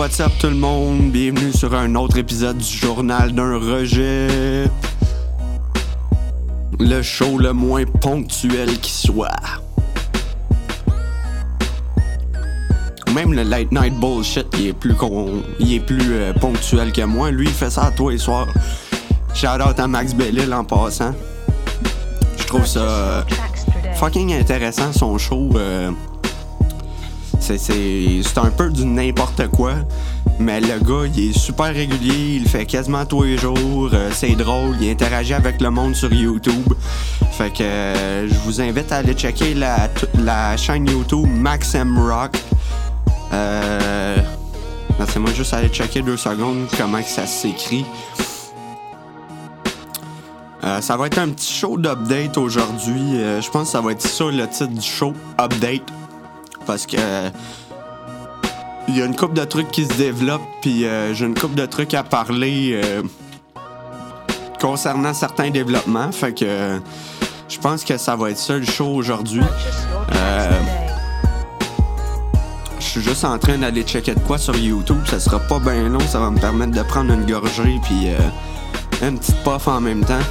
What's up tout le monde? Bienvenue sur un autre épisode du journal d'un rejet. Le show le moins ponctuel qui soit. Même le late night bullshit, il est plus, con... il est plus euh, ponctuel que moi. Lui, il fait ça à toi et soir. Shout out à Max Bellil en passant. Je trouve ça euh, fucking intéressant son show. euh, c'est, un peu du n'importe quoi. Mais le gars, il est super régulier, il fait quasiment tous les jours. euh, c'est drôle, il interagit avec le monde sur YouTube. Fait que euh, je vous invite à aller checker la, la chaîne YouTube Max M Rock. Euh, Laissez-moi juste aller checker deux secondes comment que ça s'écrit. Euh, ça va être un petit show d'update aujourd'hui. Je pense que ça va être ça le titre du show, Update. Parce que euh, il y a une couple de trucs qui se développent, puis euh, j'ai une couple de trucs à parler euh, concernant certains développements. Fait que je pense que ça va être ça le show aujourd'hui. Euh, Je suis juste en train d'aller checker de quoi sur YouTube. Ça sera pas bien long, ça va me permettre de prendre une gorgée puis une petite puff en même temps.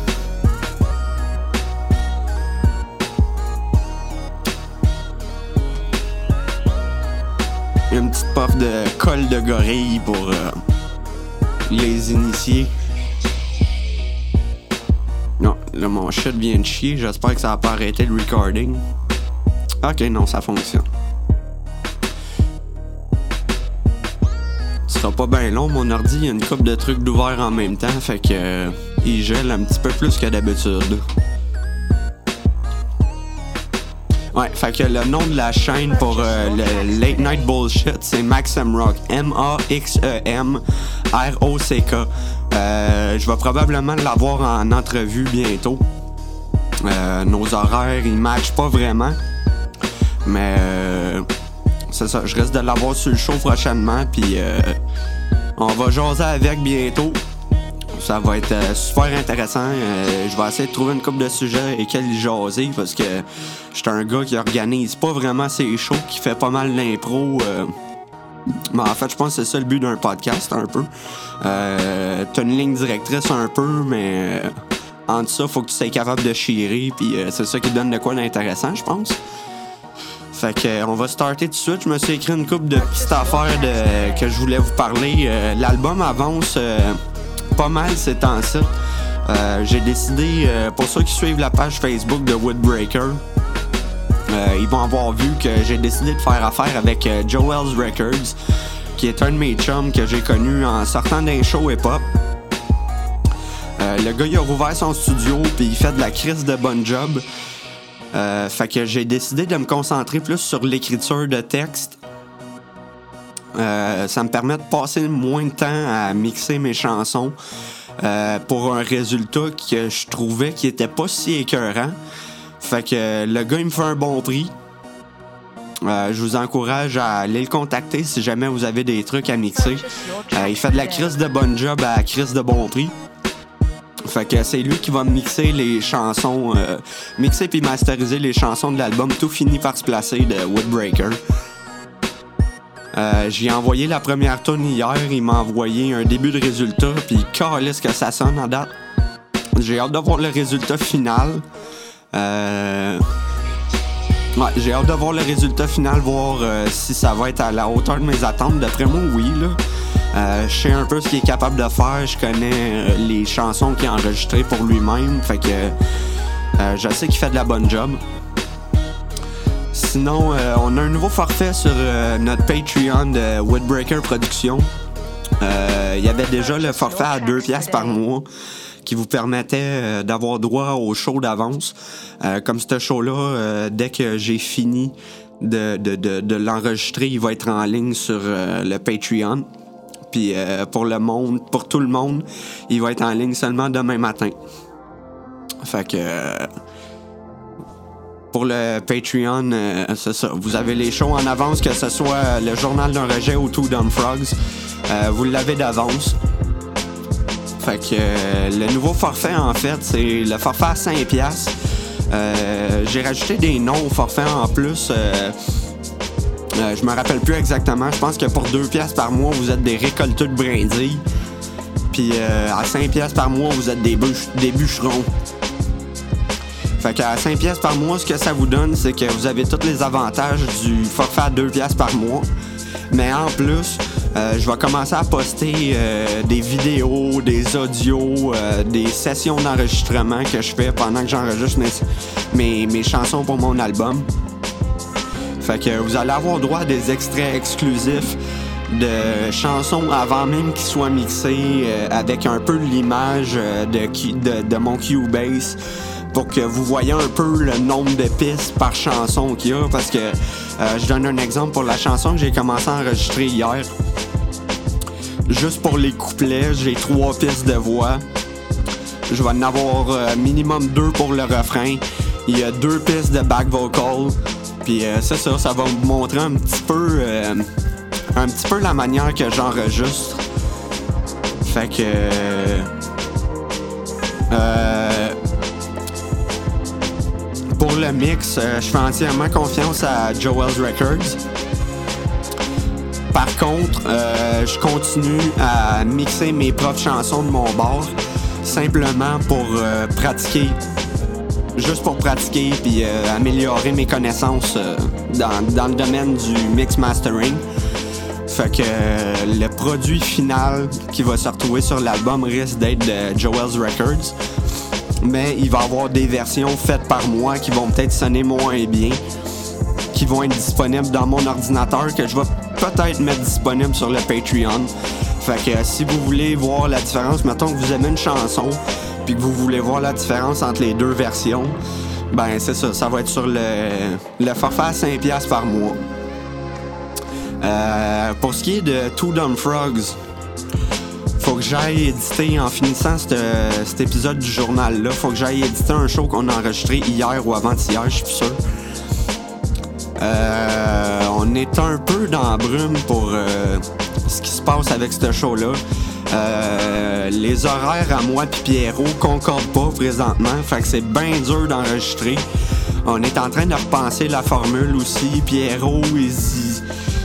De colle de gorille pour euh, les initiés. Non, là mon shit vient de chier. J'espère que ça va pas arrêté le recording. Ok, non, ça fonctionne. Ce sera pas bien long, mon ordi, il y a une coupe de trucs d'ouvert en même temps, fait que euh, il gèle un petit peu plus que d'habitude. Ouais, fait que le nom de la chaîne pour euh, le Late Night Bullshit, c'est Maxim Rock. M-A-X-E-M-R-O-C-K. Euh, je vais probablement l'avoir en entrevue bientôt. Euh, nos horaires, ils matchent pas vraiment. Mais c'est ça, je risque de l'avoir sur le show prochainement. Puis on va jaser avec bientôt. Ça va être euh, super intéressant. Euh, je vais essayer de trouver une couple de sujets lesquels y jaser parce que je suis un gars qui organise pas vraiment ses shows, qui fait pas mal d'impro. euh. Mais en fait, je pense que c'est ça le but d'un podcast, un peu. T'as une ligne directrice un peu, mais entre ça, faut que tu sois capable de chier. Puis c'est ça qui donne de quoi d'intéressant, je pense. Fait que on va starter tout de suite. Je me suis écrit une couple de petites affaires de, que je voulais vous parler. L'album avance pas mal ces temps-ci. Euh, J'ai décidé, euh, pour ceux qui suivent la page Facebook de Woodbreaker, euh, ils vont avoir vu que j'ai décidé de faire affaire avec Joel's Records, qui est un de mes chums que j'ai connu en sortant d'un show hip-hop. Le gars, a rouvert son studio, puis il fait de la crise de bon job. Fait que j'ai décidé de me concentrer plus sur l'écriture de texte. Euh, ça me permet de passer moins de temps à mixer mes chansons euh, pour un résultat que je trouvais qui était pas si écœurant. Fait que le gars, il me fait un bon prix. Euh, je vous encourage à aller le contacter si jamais vous avez des trucs à mixer. Il fait de la crise de bon job à crise de bon prix. Fait que c'est lui qui va mixer les chansons, mixer puis masteriser les chansons de l'album Tout finit par se placer de Woodbreaker. Euh, J'ai envoyé la première tune hier, il m'a envoyé un début de résultat, puis calisse que ça sonne en date. J'ai hâte de voir le résultat final. Euh... Ouais, j'ai hâte de voir le résultat final, voir euh, si ça va être à la hauteur de mes attentes. D'après moi, oui, là. Euh, je sais un peu ce qu'il est capable de faire. Je connais les chansons qu'il a enregistrées pour lui-même. Fait que je sais qu'il fait de la bonne job. Sinon, euh, on a un nouveau forfait sur euh, notre Patreon de Woodbreaker Productions. Euh, Il y avait déjà le forfait à 2 piastres par mois qui vous permettait d'avoir droit au show d'avance. Comme ce show-là, dès que j'ai fini de, de, l'enregistrer, il va être en ligne sur le Patreon. Puis pour le monde, pour tout le monde, il va être en ligne seulement demain matin. Fait que pour le Patreon, euh, c'est ça. Vous avez les shows en avance, que ce soit le journal d'un rejet ou Two Dumb Frogs. Euh, vous l'avez d'avance. Fait que euh, le nouveau forfait, en fait, c'est le forfait à 5$. piastres. Euh, J'ai rajouté des noms au forfait en plus. euh, Euh, je me rappelle plus exactement. Je pense que pour 2 pièces par mois, vous êtes des récolteux de brindilles. Puis à 5 pièces par mois, vous êtes des, des bûcherons. Fait qu'à 5 pièces par mois, ce que ça vous donne, c'est que vous avez tous les avantages du forfait à 2 pièces par mois. Mais en plus, euh, je vais commencer à poster euh, des vidéos, des audios, euh, des sessions d'enregistrement que je fais pendant que j'enregistre mes, mes, chansons pour mon album. Fait que vous allez avoir droit à des extraits exclusifs de chansons avant même qu'ils soient mixés avec un peu l'image de, de, de, mon Cubase pour que vous voyez un peu le nombre de pistes par chanson qu'il y a. Parce que euh, je donne un exemple pour la chanson que j'ai commencé à enregistrer hier. Juste pour les couplets, j'ai trois pistes de voix. Je vais en avoir euh, minimum deux pour le refrain. Il y a deux pistes de back vocal. Puis euh, c'est ça, ça va vous montrer un petit peu un petit peu la manière que j'enregistre. Fait que euh, pour le mix, euh, je fais entièrement confiance à Joel's Records. Par contre, euh, je continue à mixer mes propres chansons de mon bord, simplement pour euh, pratiquer, juste pour pratiquer puis améliorer mes connaissances dans, dans, le domaine du mix mastering. Fait que le produit final qui va se retrouver sur l'album risque d'être de Joel's Records mais il va y avoir des versions faites par moi qui vont peut-être sonner moins bien, qui vont être disponibles dans mon ordinateur, que je vais peut-être mettre disponible sur le Patreon. Fait que si vous voulez voir la différence, mettons que vous aimez une chanson, puis que vous voulez voir la différence entre les deux versions, ben c'est ça, ça va être sur le, le forfait à 5$ par mois. Euh, pour ce qui est de Two Dumb Frogs, que j'aille éditer, en finissant cet épisode du journal-là, faut que j'aille éditer un show qu'on a enregistré hier ou avant-hier, je suis sûr. Euh, on est un peu dans la brume pour euh, ce qui se passe avec ce show-là. Euh, les horaires à moi et Pierrot concordent pas présentement, fait que c'est bien dur d'enregistrer. On est en train de repenser la formule aussi. Pierrot, il,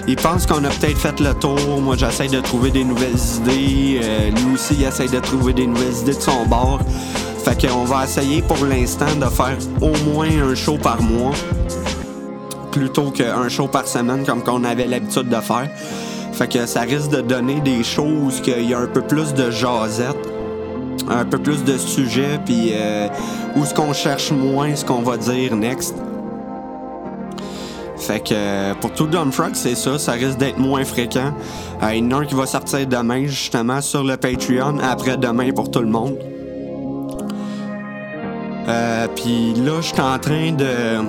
il pense qu'on a peut-être fait le tour. Moi, j'essaie de trouver des nouvelles idées. Euh, lui aussi, il essaie de trouver des nouvelles idées de son bord. Fait qu'on va essayer pour l'instant de faire au moins un show par mois. Plutôt qu'un show par semaine comme qu'on avait l'habitude de faire. Fait que ça risque de donner des choses qu'il y a un peu plus de jasette, un peu plus de sujets, puis euh, où ce qu'on cherche moins ce qu'on va dire next. Fait que euh, pour tout Frog, c'est ça, ça risque d'être moins fréquent. Euh, il y en a un qui va sortir demain, justement, sur le Patreon, après-demain pour tout le monde. Euh, Puis là, je suis en train de.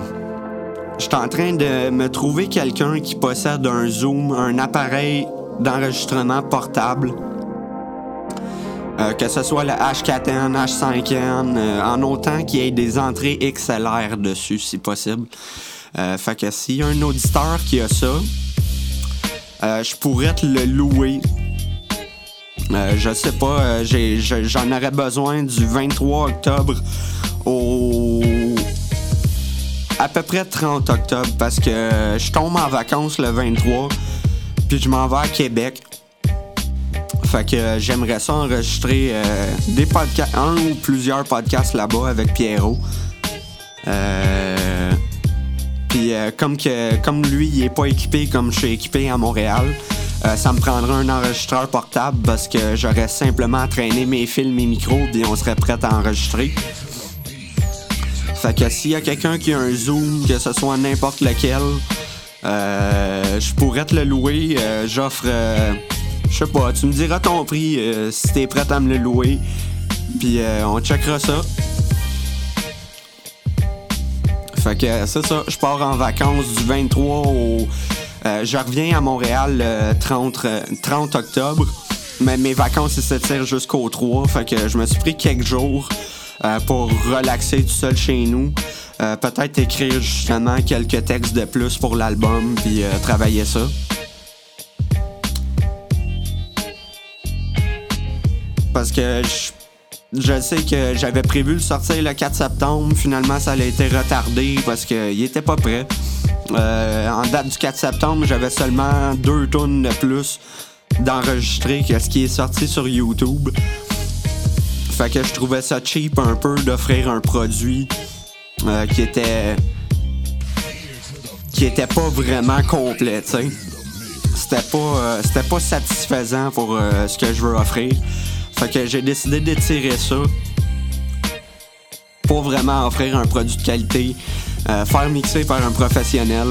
Je suis en train de me trouver quelqu'un qui possède un Zoom, un appareil d'enregistrement portable. Euh, que ce soit le H4n, H5n, en autant qu'il y ait des entrées XLR dessus, si possible. Euh, fait que s'il y a un auditeur qui a ça, euh, je pourrais te le louer. Euh, je sais pas, j'en aurais besoin du 23 octobre au à peu près 30 octobre parce que je tombe en vacances le 23 puis je m'en vais à Québec. Fait que j'aimerais ça enregistrer des podcasts, un ou plusieurs podcasts là-bas avec Pierrot. Euh, puis euh, comme, que, comme lui, il est pas équipé comme je suis équipé à Montréal, euh, ça me prendrait un enregistreur portable parce que j'aurais simplement traîné mes fils, mes micros, puis on serait prêt à enregistrer. Fait que s'il y a quelqu'un qui a un zoom, que ce soit n'importe lequel, euh, je pourrais te le louer. J'offre, je sais pas, tu me diras ton prix si t'es prêt à me le louer. Puis on checkera ça. Fait que c'est ça, je pars en vacances du 23 au. Euh, je reviens à Montréal le 30, 30 euh, octobre. Mais mes vacances, s'étirent jusqu'au 3. Fait que je me suis pris quelques jours euh, pour relaxer tout seul chez nous. Peut-être écrire justement quelques textes de plus pour l'album, puis travailler ça. Parce que je je sais que j'avais prévu le sortir le 4 septembre. Finalement, ça a été retardé parce qu'il était pas prêt. en date du 4 septembre, j'avais seulement deux tonnes de plus d'enregistrer que ce qui est sorti sur YouTube. Fait que je trouvais ça cheap un peu d'offrir un produit qui était qui était pas vraiment complet, tu sais. C'était pas, c'était pas satisfaisant pour ce que je veux offrir. Fait que j'ai décidé d'étirer ça pour vraiment offrir un produit de qualité, euh, faire mixer par un professionnel.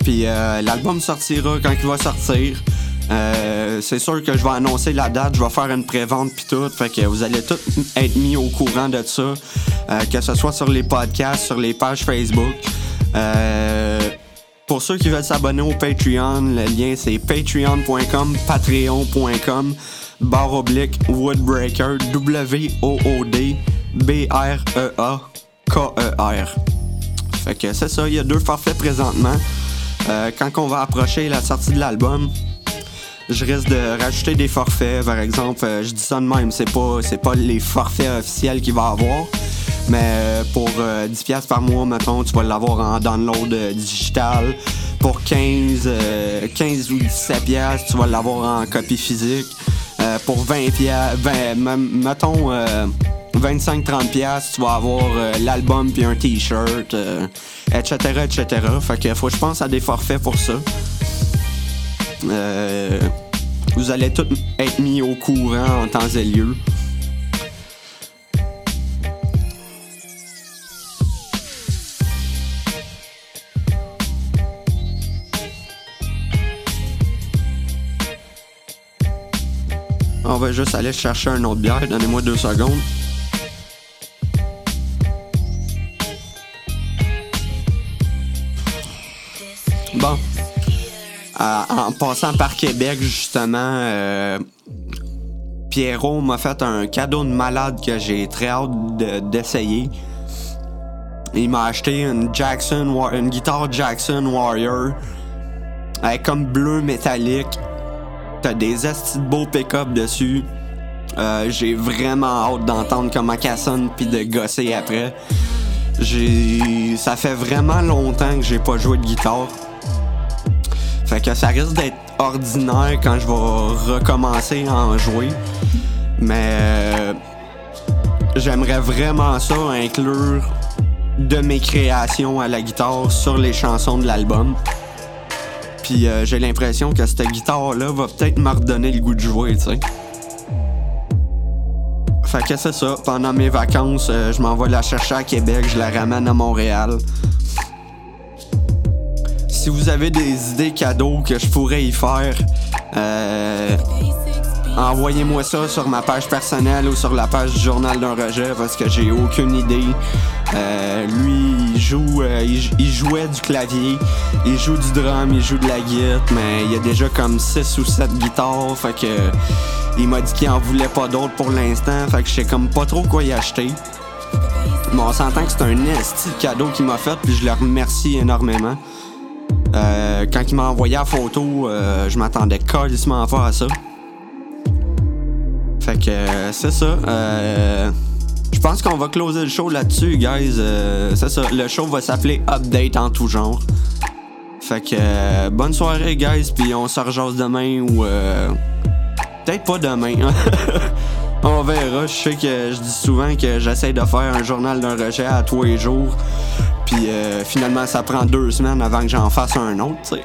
Puis euh, l'album sortira quand il va sortir. Euh, c'est sûr que je vais annoncer la date, je vais faire une pré-vente puis tout, fait que vous allez tous être mis au courant de ça, que ce soit sur les podcasts, sur les pages Facebook. Pour ceux qui veulent s'abonner au Patreon, le lien c'est patreon.com, patreon.com barre oblique Woodbreaker, W-O-O-D, B-R-E-A-K-E-R. Fait que c'est ça, il y a deux forfaits présentement. Euh, quand on va approcher la sortie de l'album, je risque de rajouter des forfaits. Par exemple, euh, je dis ça de même, c'est pas, c'est pas les forfaits officiels qu'il va avoir. Mais euh, pour 10$ par mois, mettons, tu vas l'avoir en download digital. Pour 15, 15 ou 17$, tu vas l'avoir en copie physique. Euh, pour 20 20, mettons 25-30 euh, tu vas avoir euh, l'album puis un t-shirt, etc., etc. Fait que faut que je pense à des forfaits pour ça. vous allez tous être mis au courant en temps et lieu. Juste aller chercher un autre bière. Donnez-moi deux secondes. Bon. Euh, en passant par Québec, justement, euh, Pierrot m'a fait un cadeau de malade que j'ai très hâte d'essayer. Il m'a acheté une Jackson, une guitare Jackson Warrior, avec comme bleu métallique T'as des astis beaux pick-up dessus. Euh, j'ai vraiment hâte d'entendre comment elle sonne puis de gosser après. Ça fait vraiment longtemps que j'ai pas joué de guitare. Fait que ça risque d'être ordinaire quand je vais recommencer à en jouer. Mais euh, j'aimerais vraiment ça inclure de mes créations à la guitare sur les chansons de l'album. Puis euh, j'ai l'impression que cette guitare-là va peut-être me redonner le goût de jouer, tu sais. Fait que c'est ça. Pendant mes vacances, euh, je m'envoie la chercher à Québec, je la ramène à Montréal. Si vous avez des idées cadeaux que je pourrais y faire, euh, envoyez-moi ça sur ma page personnelle ou sur la page du journal d'un rejet parce que j'ai aucune idée. Euh, lui, il joue, euh, il, jouait du clavier, il joue du drum, il joue de la guitare, mais il y a déjà comme 6 ou 7 guitares, fait que il m'a dit qu'il en voulait pas d'autres pour l'instant, fait que je sais comme pas trop quoi y acheter. Mais on s'entend que c'est un esti cadeau qu'il m'a fait, puis je le remercie énormément. Euh, quand il m'a envoyé la photo, je m'attendais carrément fort à ça. Fait que euh, c'est ça. Euh, je pense qu'on va closer le show là-dessus, guys. Euh, c'est ça. Le show va s'appeler Update en tout genre. Fait que bonne soirée, guys. Puis on se rejase demain ou peut-être pas demain. on verra. Je sais que je dis souvent que j'essaie de faire un journal d'un rejet à tous les jours. Puis finalement, ça prend deux semaines avant que j'en fasse un autre, tu sais.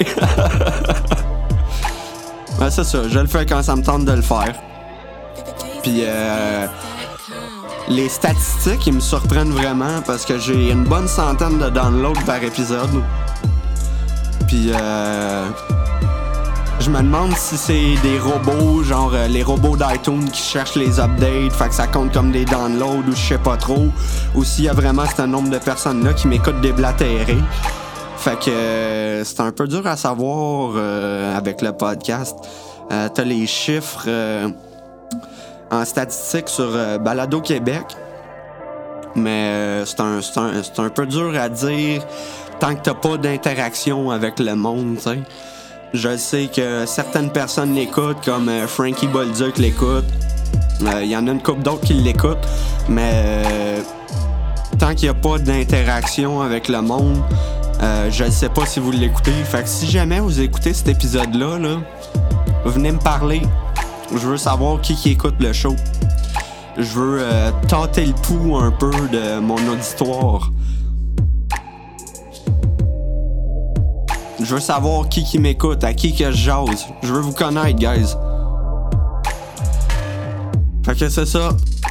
ouais, c'est ça. Je le fais quand ça me tente de le faire. Puis euh, les statistiques, ils me surprennent vraiment parce que j'ai une bonne centaine de downloads par épisode. Puis euh, je me demande si c'est des robots, genre euh, les robots d'iTunes qui cherchent les updates, fait que ça compte comme des downloads ou je sais pas trop. Ou s'il y a vraiment un nombre de personnes-là qui m'écoutent déblatérer. Fait que c'est un peu dur à savoir avec le podcast. T'as les chiffres en statistique sur euh, Balado Québec. Mais euh, c'est un, un, peu dur à dire tant que t'as pas d'interaction avec le monde. Je sais que certaines personnes l'écoutent, comme euh, Frankie Bolduc l'écoute. Il y en a une couple d'autres qui l'écoutent. Mais tant qu'il n'y a pas d'interaction avec le monde, je sais pas si vous l'écoutez. Fait que si jamais vous écoutez cet épisode-là, là, venez me parler. Je veux savoir qui, qui écoute le show. Je veux euh, tenter le pouls un peu de mon auditoire. Je veux savoir qui m'écoute, à qui que je jase. Je veux vous connaître, guys. Fait que c'est ça.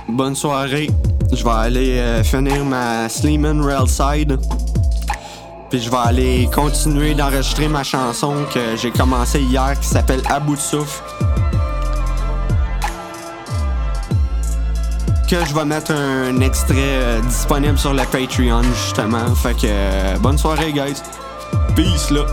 Bonne soirée. Je vais aller euh, finir ma Sleeman Railside. Puis je vais aller continuer d'enregistrer ma chanson que j'ai commencé hier qui s'appelle À bout. Je vais mettre un extrait euh, disponible sur le Patreon justement. Fait que euh, bonne soirée guys. Peace là.